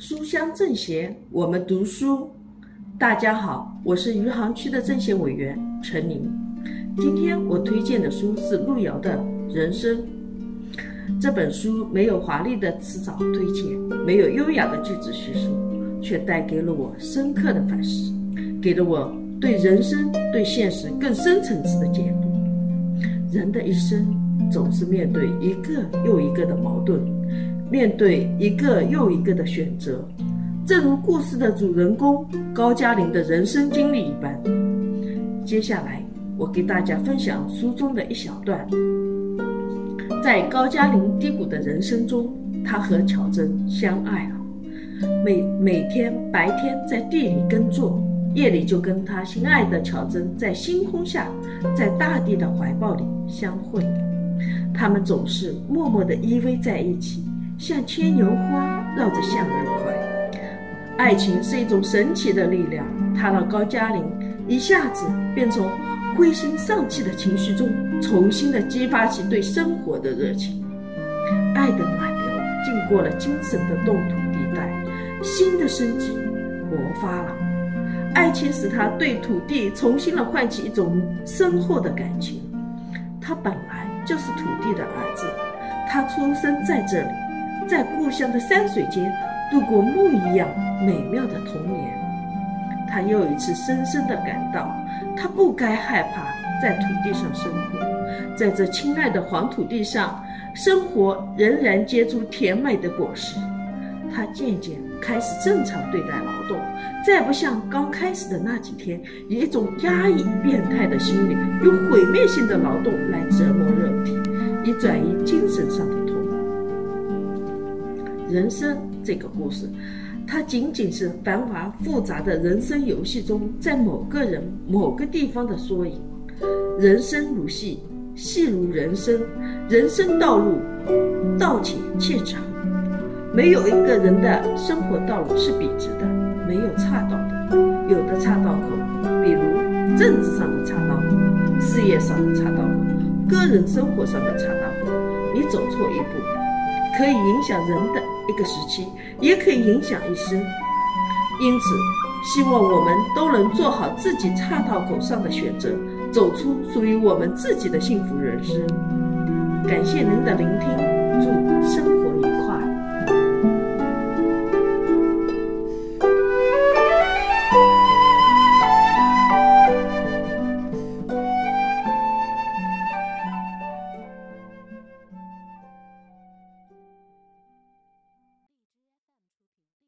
书香政协，我们读书。大家好，我是余杭区的政协委员陈琳。今天我推荐的书是路遥的《人生》。这本书没有华丽的辞藻推荐，没有优雅的句子叙述，却带给了我深刻的反思，给了我对人生、对现实更深层次的解读。人的一生总是面对一个又一个的矛盾。面对一个又一个的选择，正如故事的主人公高加林的人生经历一般。接下来，我给大家分享书中的一小段。在高加林低谷的人生中，他和巧珍相爱了，每每天白天在地里耕作，夜里就跟他心爱的巧珍在星空下，在大地的怀抱里相会。他们总是默默地依偎在一起。像牵牛花绕着向日葵，爱情是一种神奇的力量，它让高加林一下子便从灰心丧气的情绪中，重新的激发起对生活的热情。爱的暖流经过了精神的冻土地带，新的生机勃发了。爱情使他对土地重新的唤起一种深厚的感情。他本来就是土地的儿子，他出生在这里。在故乡的山水间度过梦一样美妙的童年，他又一次深深地感到，他不该害怕在土地上生活，在这亲爱的黄土地上，生活仍然结出甜美的果实。他渐渐开始正常对待劳动，再不像刚开始的那几天，以一种压抑、变态的心理，用毁灭性的劳动来折磨肉体，以转移精神上的。人生这个故事，它仅仅是繁华复杂的人生游戏中，在某个人某个地方的缩影。人生如戏，戏如人生，人生道路道且且长。没有一个人的生活道路是笔直的，没有岔道的。有的岔道口，比如政治上的岔道口，事业上的岔道口，个人生活上的岔道口，你走错一步，可以影响人的。一个时期也可以影响一生，因此，希望我们都能做好自己岔道口上的选择，走出属于我们自己的幸福人生。感谢您的聆听，祝生活愉快。